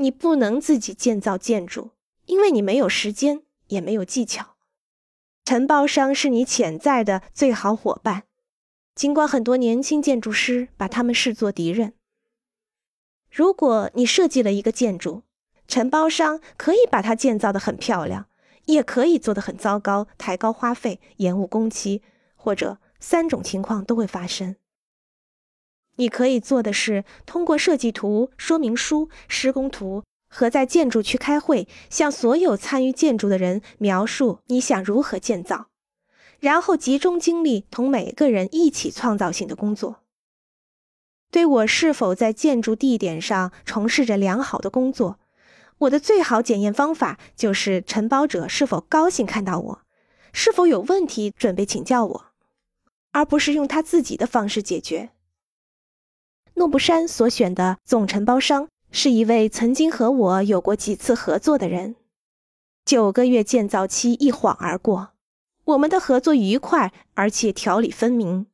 你不能自己建造建筑，因为你没有时间，也没有技巧。承包商是你潜在的最好伙伴，尽管很多年轻建筑师把他们视作敌人。如果你设计了一个建筑，承包商可以把它建造的很漂亮，也可以做得很糟糕，抬高花费，延误工期，或者三种情况都会发生。你可以做的是，通过设计图、说明书、施工图和在建筑区开会，向所有参与建筑的人描述你想如何建造，然后集中精力同每个人一起创造性的工作。对我是否在建筑地点上从事着良好的工作，我的最好检验方法就是承包者是否高兴看到我，是否有问题准备请教我，而不是用他自己的方式解决。诺布山所选的总承包商是一位曾经和我有过几次合作的人。九个月建造期一晃而过，我们的合作愉快而且条理分明。